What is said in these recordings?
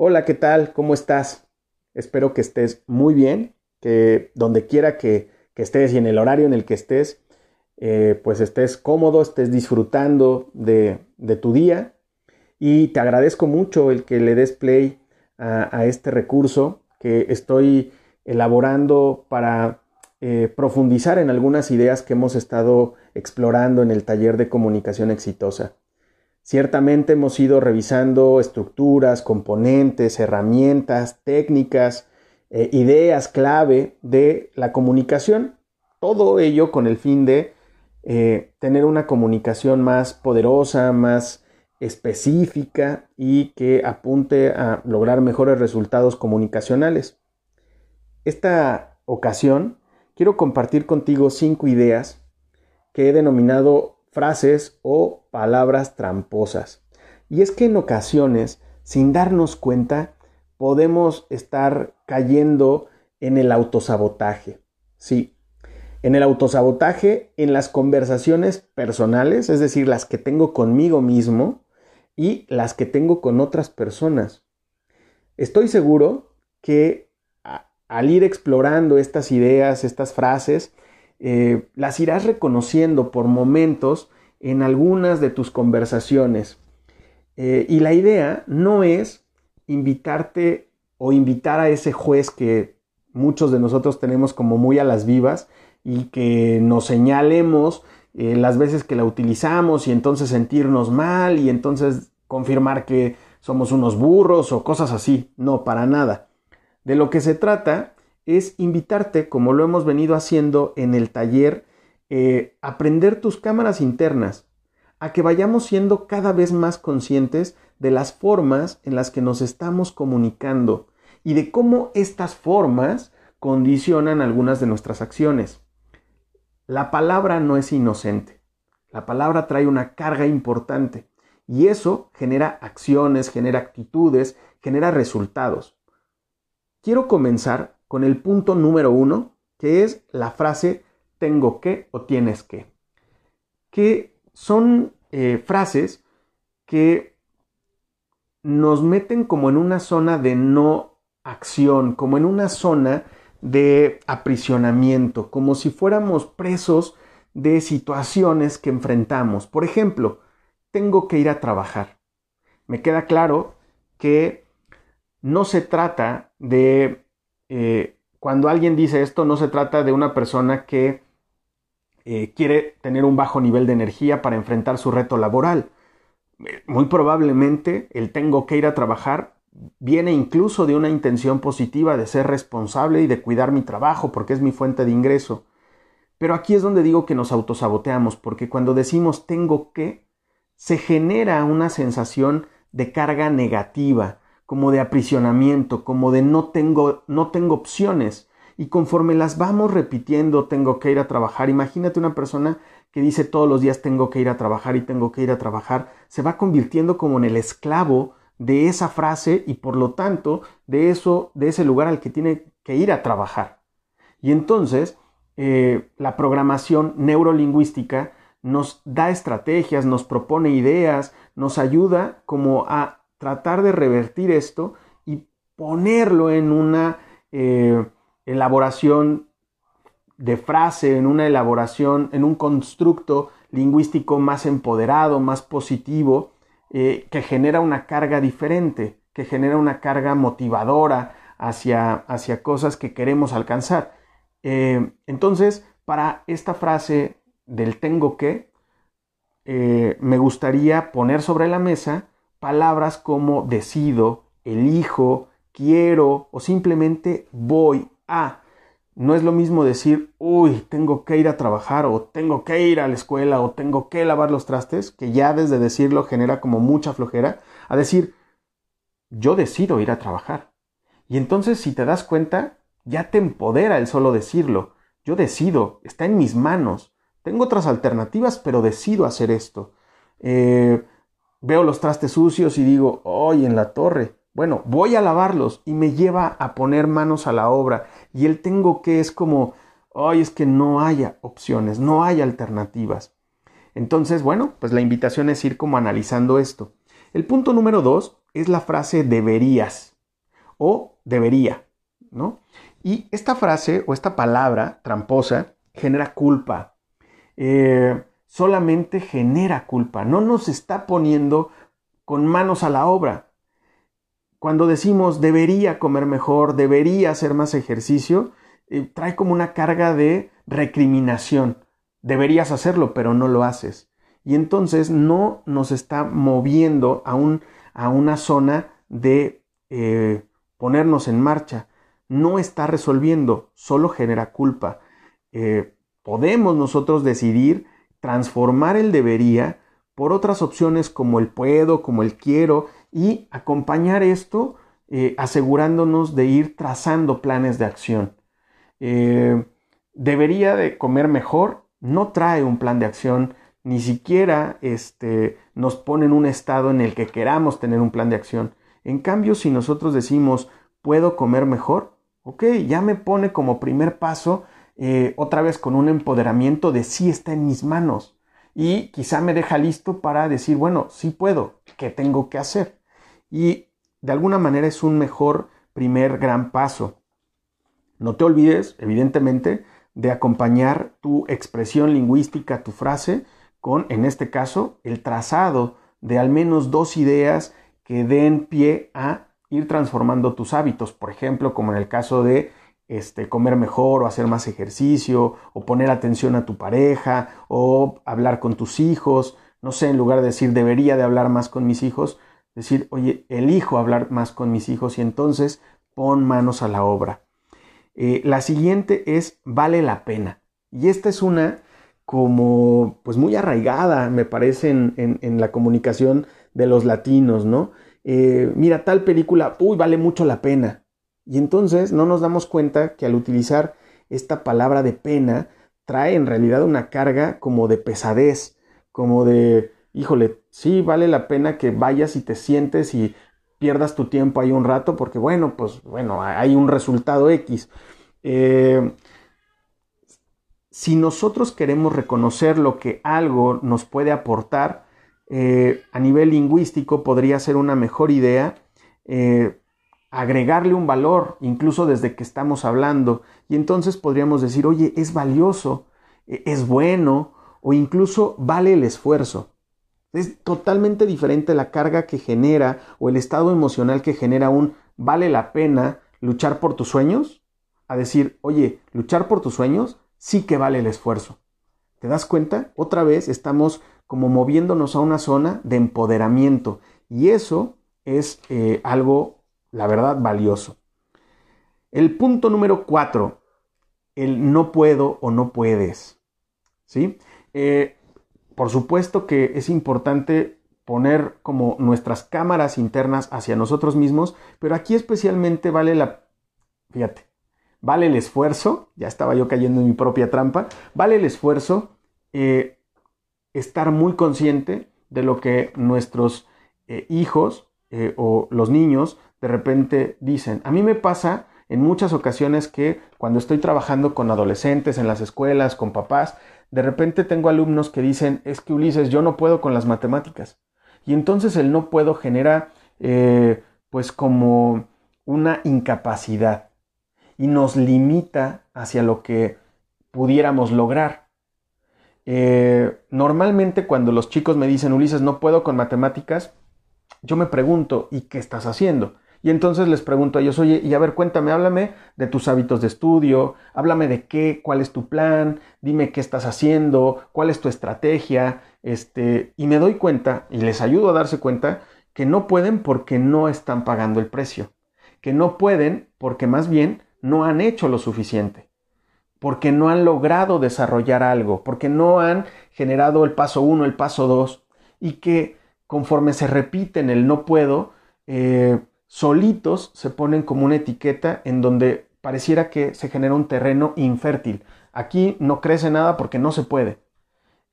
Hola, ¿qué tal? ¿Cómo estás? Espero que estés muy bien, que donde quiera que, estés y en el horario en el que estés, eh, pues estés cómodo, estés disfrutando de, tu día. Y te agradezco mucho el que le des play a, este recurso que estoy elaborando para eh, profundizar en algunas ideas que hemos estado explorando en el taller de comunicación exitosa. Ciertamente hemos ido revisando estructuras, componentes, herramientas, técnicas, eh, ideas clave de la comunicación. Todo ello con el fin de eh, tener una comunicación más poderosa, más específica y que apunte a lograr mejores resultados comunicacionales. Esta ocasión quiero compartir contigo cinco ideas que he denominado frases o palabras tramposas. Y es que en ocasiones, sin darnos cuenta, podemos estar cayendo en el autosabotaje. Sí, en el autosabotaje, en las conversaciones personales, es decir, las que tengo conmigo mismo y las que tengo con otras personas. Estoy seguro que al ir explorando estas ideas, estas frases, eh, las irás reconociendo por momentos en algunas de tus conversaciones. Eh, y la idea no es invitarte o invitar a ese juez que muchos de nosotros tenemos como muy a las vivas y que nos señalemos eh, las veces que la utilizamos y entonces sentirnos mal y entonces confirmar que somos unos burros o cosas así. No, para nada. De lo que se trata es invitarte, como lo hemos venido haciendo en el taller, eh, aprender tus cámaras internas, a que vayamos siendo cada vez más conscientes de las formas en las que nos estamos comunicando y de cómo estas formas condicionan algunas de nuestras acciones. La palabra no es inocente. La palabra trae una carga importante y eso genera acciones, genera actitudes, genera resultados. Quiero comenzar con el punto número uno, que es la frase tengo que o tienes que, que son eh, frases que nos meten como en una zona de no acción, como en una zona de aprisionamiento, como si fuéramos presos de situaciones que enfrentamos. Por ejemplo, tengo que ir a trabajar. Me queda claro que no se trata de eh, cuando alguien dice esto, no se trata de una persona que eh, quiere tener un bajo nivel de energía para enfrentar su reto laboral. Eh, muy probablemente el tengo que ir a trabajar viene incluso de una intención positiva de ser responsable y de cuidar mi trabajo porque es mi fuente de ingreso. Pero aquí es donde digo que nos autosaboteamos, porque cuando decimos tengo que, se genera una sensación de carga negativa, como de aprisionamiento, como de no tengo, no tengo opciones. Y conforme las vamos repitiendo, tengo que ir a trabajar. Imagínate una persona que dice todos los días tengo que ir a trabajar y tengo que ir a trabajar, se va convirtiendo como en el esclavo de esa frase y por lo tanto de eso, de ese lugar al que tiene que ir a trabajar. Y entonces eh, la programación neurolingüística nos da estrategias, nos propone ideas, nos ayuda como a tratar de revertir esto y ponerlo en una eh, elaboración de frase, en una elaboración, en un constructo lingüístico más empoderado, más positivo, eh, que genera una carga diferente, que genera una carga motivadora hacia, hacia cosas que queremos alcanzar. Eh, entonces, para esta frase del tengo que, me gustaría poner sobre la mesa palabras como decido, elijo, quiero o simplemente voy a. No es lo mismo decir, uy, tengo que ir a trabajar o tengo que ir a la escuela o tengo que lavar los trastes, que ya desde decirlo genera como mucha flojera, a decir, yo decido ir a trabajar. Y entonces si te das cuenta, ya te empodera el solo decirlo. Yo decido, está en mis manos. Tengo otras alternativas, pero decido hacer esto. Eh, veo los trastes sucios y digo, hoy en la torre. Bueno, voy a lavarlos y me lleva a poner manos a la obra. Y el tengo que es como, hoy es que no haya opciones, no hay alternativas. Entonces, bueno, pues la invitación es ir como analizando esto. El punto número dos es la frase deberías o debería, ¿no? Y esta frase o esta palabra tramposa genera culpa. Eh, solamente genera culpa, no nos está poniendo con manos a la obra. Cuando decimos debería comer mejor, debería hacer más ejercicio, eh, trae como una carga de recriminación. Deberías hacerlo, pero no lo haces. Y entonces no nos está moviendo a, un, a una zona de eh, ponernos en marcha. No está resolviendo, solo genera culpa. Eh, podemos nosotros decidir transformar el debería por otras opciones como el puedo, como el quiero y acompañar esto eh, asegurándonos de ir trazando planes de acción. Eh, debería de comer mejor, no trae un plan de acción, ni siquiera este, nos pone en un estado en el que queramos tener un plan de acción. En cambio, si nosotros decimos, puedo comer mejor, ok, ya me pone como primer paso eh, otra vez con un empoderamiento de sí está en mis manos y quizá me deja listo para decir, bueno, sí puedo, ¿qué tengo que hacer? Y de alguna manera es un mejor primer gran paso. No te olvides, evidentemente, de acompañar tu expresión lingüística, tu frase, con, en este caso, el trazado de al menos dos ideas que den pie a ir transformando tus hábitos. Por ejemplo, como en el caso de este, comer mejor o hacer más ejercicio o poner atención a tu pareja o hablar con tus hijos. No sé, en lugar de decir debería de hablar más con mis hijos, decir, oye, elijo hablar más con mis hijos y entonces pon manos a la obra. Eh, la siguiente es vale la pena. Y esta es una como pues muy arraigada, me parece, en, en, la comunicación de los latinos, ¿no? Eh, mira, tal película, uy, vale mucho la pena. Y entonces no nos damos cuenta que al utilizar esta palabra de pena trae en realidad una carga como de pesadez, como de, híjole, sí vale la pena que vayas y te sientes y pierdas tu tiempo ahí un rato porque bueno, pues bueno, hay un resultado X. Eh, si nosotros queremos reconocer lo que algo nos puede aportar, eh, a nivel lingüístico podría ser una mejor idea eh, agregarle un valor, incluso desde que estamos hablando. Y entonces podríamos decir, oye, es valioso, e, es bueno o incluso vale el esfuerzo. Es totalmente diferente la carga que genera o el estado emocional que genera un vale la pena luchar por tus sueños a decir, oye, luchar por tus sueños sí que vale el esfuerzo. ¿Te das cuenta? Otra vez estamos como moviéndonos a una zona de empoderamiento y eso es eh, algo la verdad, valioso. El punto número cuatro, el no puedo o no puedes. ¿Sí? Eh, por supuesto que es importante poner como nuestras cámaras internas hacia nosotros mismos, pero aquí especialmente vale la, fíjate, vale el esfuerzo, ya estaba yo cayendo en mi propia trampa, vale el esfuerzo eh, estar muy consciente de lo que nuestros eh, hijos o los niños de repente dicen, a mí me pasa en muchas ocasiones que cuando estoy trabajando con adolescentes en las escuelas, con papás, de repente tengo alumnos que dicen, es que Ulises, yo no puedo con las matemáticas. Y entonces el no puedo genera eh, pues como una incapacidad y nos limita hacia lo que pudiéramos lograr. Eh, normalmente cuando los chicos me dicen, Ulises, no puedo con matemáticas, yo me pregunto, ¿y qué estás haciendo? Y entonces les pregunto a ellos, oye, y a ver, cuéntame, háblame de tus hábitos de estudio, háblame de qué, cuál es tu plan, dime qué estás haciendo, cuál es tu estrategia, este, y me doy cuenta, y les ayudo a darse cuenta, que no pueden porque no están pagando el precio, que no pueden porque más bien no han hecho lo suficiente, porque no han logrado desarrollar algo, porque no han generado el paso uno, el paso dos, y que conforme se repiten el no puedo, eh, solitos se ponen como una etiqueta en donde pareciera que se genera un terreno infértil. Aquí no crece nada porque no se puede.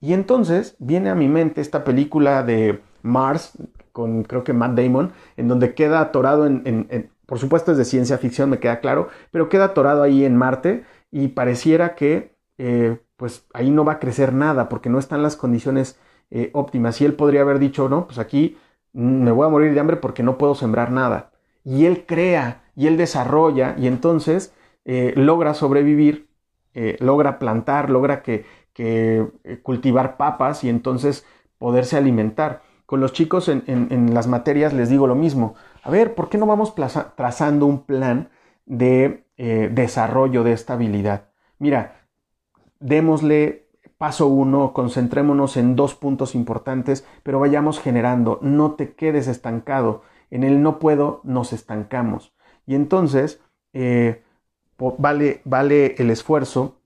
Y entonces viene a mi mente esta película de Mars, con creo que Matt Damon, en donde queda atorado en, por supuesto es de ciencia ficción, me queda claro, pero queda atorado ahí en Marte y pareciera que eh, pues ahí no va a crecer nada porque no están las condiciones eh, óptimas. Y él podría haber dicho, no, pues aquí me voy a morir de hambre porque no puedo sembrar nada. Y él crea y él desarrolla y entonces eh, logra sobrevivir, eh, logra plantar, logra que, eh, cultivar papas y entonces poderse alimentar. Con los chicos en, en, las materias les digo lo mismo. A ver, ¿por qué no vamos trazando un plan de desarrollo de esta habilidad? Mira, démosle paso uno, concentrémonos en dos puntos importantes, pero vayamos generando, no te quedes estancado. En el no puedo nos estancamos. Y entonces eh, vale, vale el esfuerzo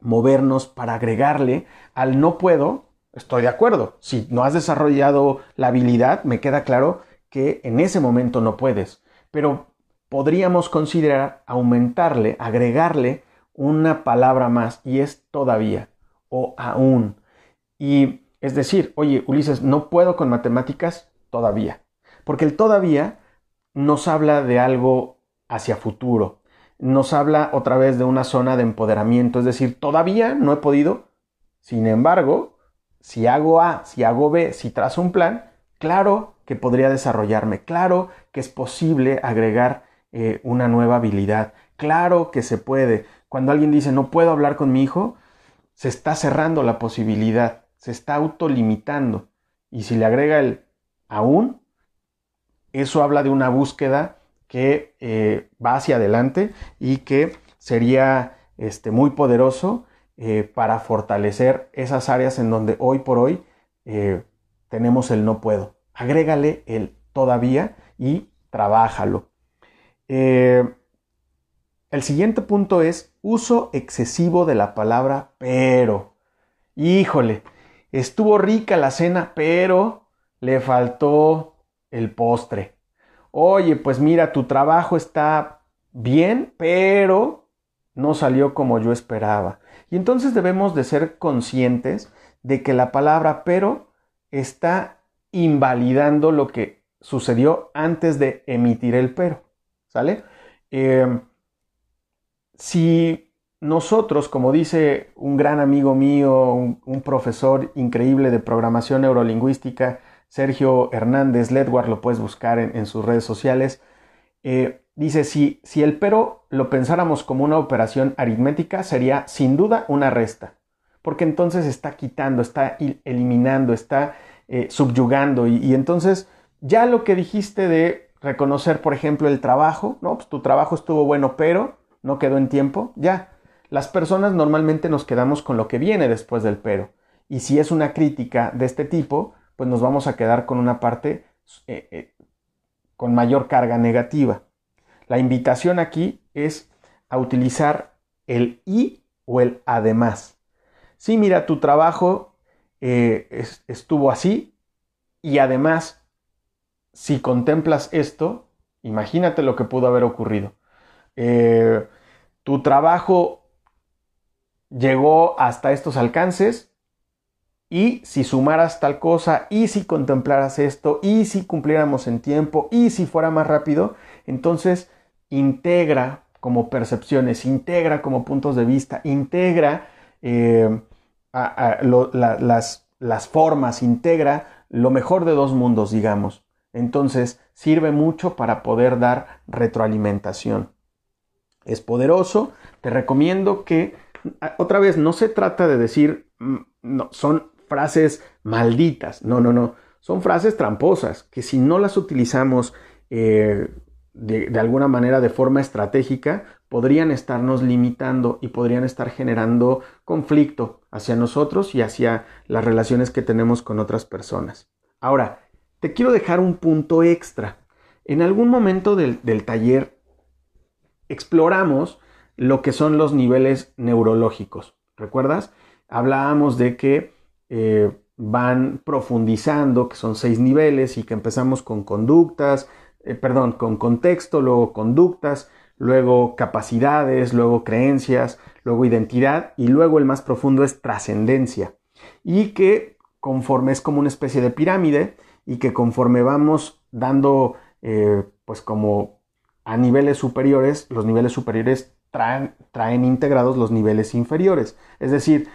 movernos para agregarle al no puedo, estoy de acuerdo. Si no has desarrollado la habilidad, me queda claro que en ese momento no puedes. Pero podríamos considerar aumentarle, agregarle una palabra más y es todavía o aún. Y es decir, oye, Ulises, no puedo con matemáticas todavía. Porque el todavía nos habla de algo hacia futuro. Nos habla otra vez de una zona de empoderamiento. Es decir, todavía no he podido. Sin embargo, si hago A, si hago B, si trazo un plan, claro que podría desarrollarme. Claro que es posible agregar eh, una nueva habilidad. Claro que se puede. Cuando alguien dice no puedo hablar con mi hijo, se está cerrando la posibilidad, se está autolimitando. Y si le agrega el aún, eso habla de una búsqueda que eh, va hacia adelante y que sería este, muy poderoso eh, para fortalecer esas áreas en donde hoy por hoy eh, tenemos el no puedo. Agrégale el todavía y trabájalo. El siguiente punto es uso excesivo de la palabra pero. Híjole, estuvo rica la cena, pero le faltó el postre. Oye, pues mira, tu trabajo está bien, pero no salió como yo esperaba. Y entonces debemos de ser conscientes de que la palabra pero está invalidando lo que sucedió antes de emitir el pero. ¿Sale? Eh, si nosotros, como dice un gran amigo mío, un, profesor increíble de programación neurolingüística, Sergio Hernández Ledward, lo puedes buscar en, sus redes sociales, eh, dice, si, si el pero lo pensáramos como una operación aritmética, sería sin duda una resta, porque entonces está quitando, está eliminando, está eh, subyugando, y, entonces ya lo que dijiste de reconocer, por ejemplo, el trabajo, ¿no? Pues tu trabajo estuvo bueno, pero no quedó en tiempo, ya. Las personas normalmente nos quedamos con lo que viene después del pero. Y si es una crítica de este tipo, pues nos vamos a quedar con una parte eh, eh, con mayor carga negativa. La invitación aquí es a utilizar el y o el además. Sí, mira, tu trabajo eh, estuvo así y además, si contemplas esto, imagínate lo que pudo haber ocurrido. Eh, tu trabajo llegó hasta estos alcances y si sumaras tal cosa y si contemplaras esto y si cumpliéramos en tiempo y si fuera más rápido, entonces integra como percepciones, integra como puntos de vista, integra eh, las, las formas, integra lo mejor de dos mundos, digamos. Entonces sirve mucho para poder dar retroalimentación es poderoso. Te recomiendo que, otra vez, no se trata de decir, mm, no, son frases malditas, no, no, no, son frases tramposas que si no las utilizamos eh, de, alguna manera de forma estratégica, podrían estarnos limitando y podrían estar generando conflicto hacia nosotros y hacia las relaciones que tenemos con otras personas. Ahora, te quiero dejar un punto extra. En algún momento del, del taller exploramos lo que son los niveles neurológicos. ¿Recuerdas? Hablábamos de que eh, van profundizando, que son seis niveles y que empezamos con conductas, eh, perdón, con contexto, luego conductas, luego capacidades, luego creencias, luego identidad y luego el más profundo es trascendencia. Y que conforme es como una especie de pirámide y que conforme vamos dando eh, pues como a niveles superiores, los niveles superiores traen, traen integrados los niveles inferiores. Es decir,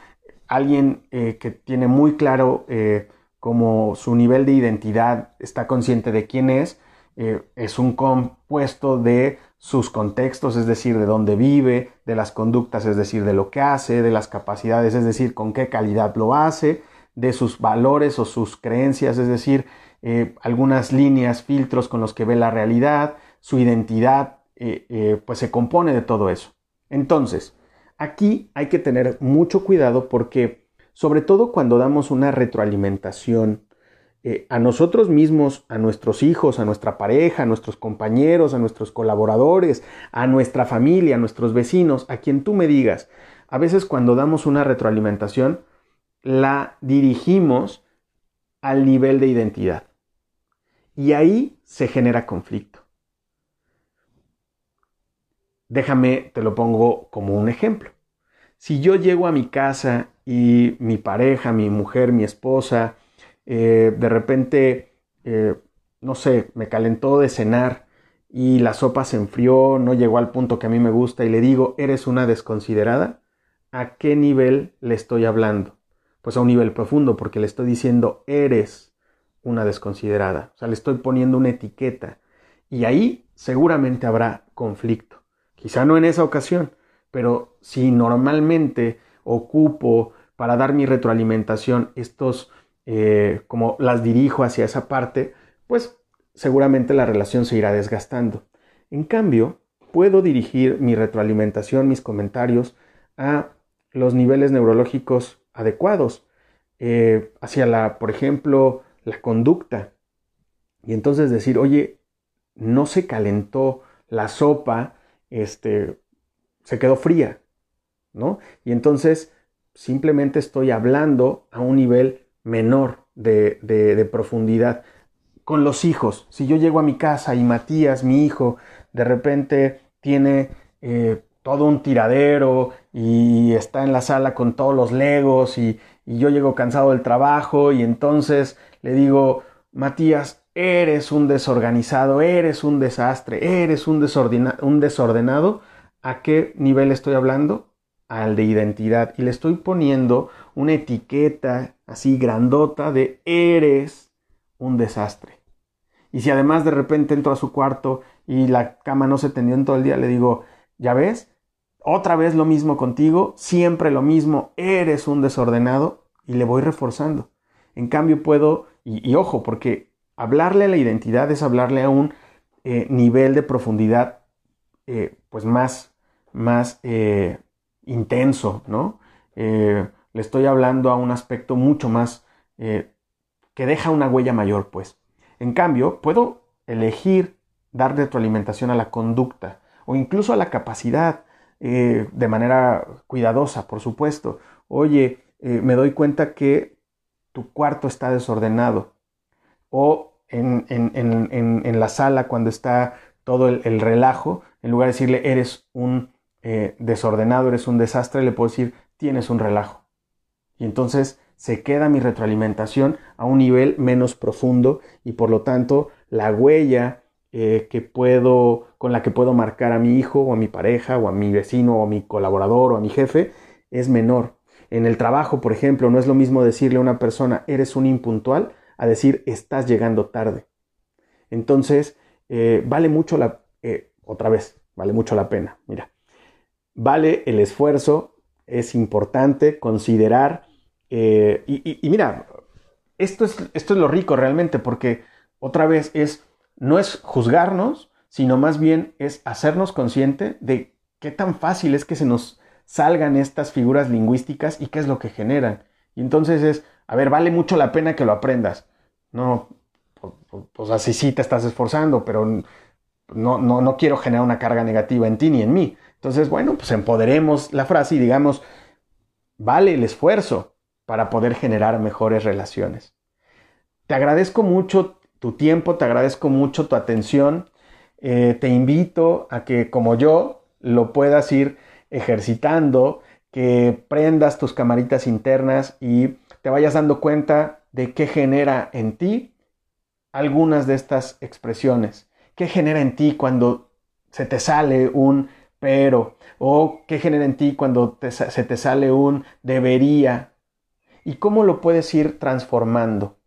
alguien eh, que tiene muy claro eh, como su nivel de identidad está consciente de quién es, eh, es un compuesto de sus contextos, es decir, de dónde vive, de las conductas, es decir, de lo que hace, de las capacidades, es decir, con qué calidad lo hace, de sus valores o sus creencias, es decir, eh, algunas líneas, filtros con los que ve la realidad, su identidad, eh, pues se compone de todo eso. Entonces, aquí hay que tener mucho cuidado porque, sobre todo cuando damos una retroalimentación eh, a nosotros mismos, a nuestros hijos, a nuestra pareja, a nuestros compañeros, a nuestros colaboradores, a nuestra familia, a nuestros vecinos, a quien tú me digas. A veces cuando damos una retroalimentación, la dirigimos al nivel de identidad. Y ahí se genera conflicto. Déjame, te lo pongo como un ejemplo. Si yo llego a mi casa y mi pareja, mi mujer, mi esposa, eh, de repente, eh, no sé, me calentó de cenar y la sopa se enfrió, no llegó al punto que a mí me gusta y le digo, eres una desconsiderada, ¿a qué nivel le estoy hablando? Pues a un nivel profundo, porque le estoy diciendo, eres una desconsiderada, o sea, le estoy poniendo una etiqueta y ahí seguramente habrá conflicto. Quizá no en esa ocasión, pero si normalmente ocupo para dar mi retroalimentación estos eh, como las dirijo hacia esa parte, pues seguramente la relación se irá desgastando. En cambio, puedo dirigir mi retroalimentación, mis comentarios a los niveles neurológicos adecuados, eh, hacia la, por ejemplo, la conducta. Y entonces decir, oye, no se calentó la sopa, este, se quedó fría, ¿no? Y entonces simplemente estoy hablando a un nivel menor de, profundidad. Con los hijos, si yo llego a mi casa y Matías, mi hijo, de repente tiene eh, todo un tiradero y está en la sala con todos los legos y, yo llego cansado del trabajo y entonces le digo, Matías, eres un desorganizado, eres un desastre, eres un, un desordenado, ¿a qué nivel estoy hablando? Al de identidad y le estoy poniendo una etiqueta así grandota de eres un desastre. Y si además de repente entro a su cuarto y la cama no se tendió en todo el día, le digo, ya ves, otra vez lo mismo contigo, siempre lo mismo, eres un desordenado y le voy reforzando. En cambio puedo, y, ojo, porque hablarle a la identidad es hablarle a un eh, nivel de profundidad eh, pues más, más eh, intenso, ¿no? le estoy hablando a un aspecto mucho más que deja una huella mayor, pues. En cambio, puedo elegir dar retroalimentación a la conducta o incluso a la capacidad de manera cuidadosa, por supuesto. Oye, me doy cuenta que tu cuarto está desordenado. O en, la sala, cuando está todo el, relajo, en lugar de decirle eres un desordenado, eres un desastre, le puedo decir tienes un relajo. Y entonces se queda mi retroalimentación a un nivel menos profundo y por lo tanto la huella eh, que puedo, con la que puedo marcar a mi hijo o a mi pareja o a mi vecino o a mi colaborador o a mi jefe es menor. En el trabajo, por ejemplo, no es lo mismo decirle a una persona eres un impuntual a decir estás llegando tarde. Entonces, eh, vale mucho la, eh, otra vez, vale mucho la pena. Mira, vale el esfuerzo es importante considerar, eh, y, mira, esto es, esto es lo rico realmente, porque otra vez es, no es juzgarnos, sino más bien es hacernos consciente de qué tan fácil es que se nos salgan estas figuras lingüísticas y qué es lo que generan. Y entonces es, a ver, vale mucho la pena que lo aprendas. No, pues, así sí te estás esforzando, pero no, no, no quiero generar una carga negativa en ti ni en mí. Entonces, bueno, pues empoderemos la frase y digamos, vale el esfuerzo para poder generar mejores relaciones. Te agradezco mucho tu tiempo, te agradezco mucho tu atención. Eh, te invito a que como yo lo puedas ir ejercitando, que prendas tus camaritas internas y te vayas dando cuenta de qué genera en ti algunas de estas expresiones. ¿Qué genera en ti cuando se te sale un pero, o qué genera en ti cuando se te sale un debería, y cómo lo puedes ir transformando.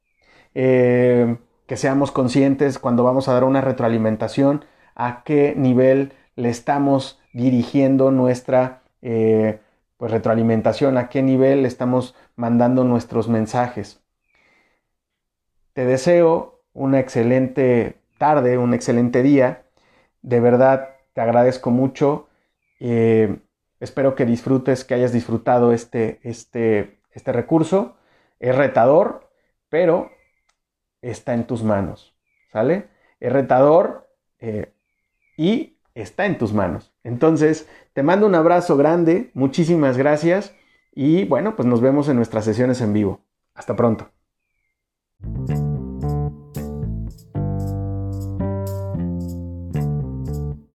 eh, que seamos conscientes cuando vamos a dar una retroalimentación a qué nivel le estamos dirigiendo nuestra eh, pues, retroalimentación, a qué nivel le estamos mandando nuestros mensajes. Te deseo una excelente tarde, un excelente día. De verdad, te agradezco mucho. Eh, espero que disfrutes, que hayas disfrutado este, este, este recurso. Es retador, pero está en tus manos. ¿Sale? Es retador eh, y está en tus manos. Entonces, te mando un abrazo grande, muchísimas gracias y bueno, pues nos vemos en nuestras sesiones en vivo. Hasta pronto.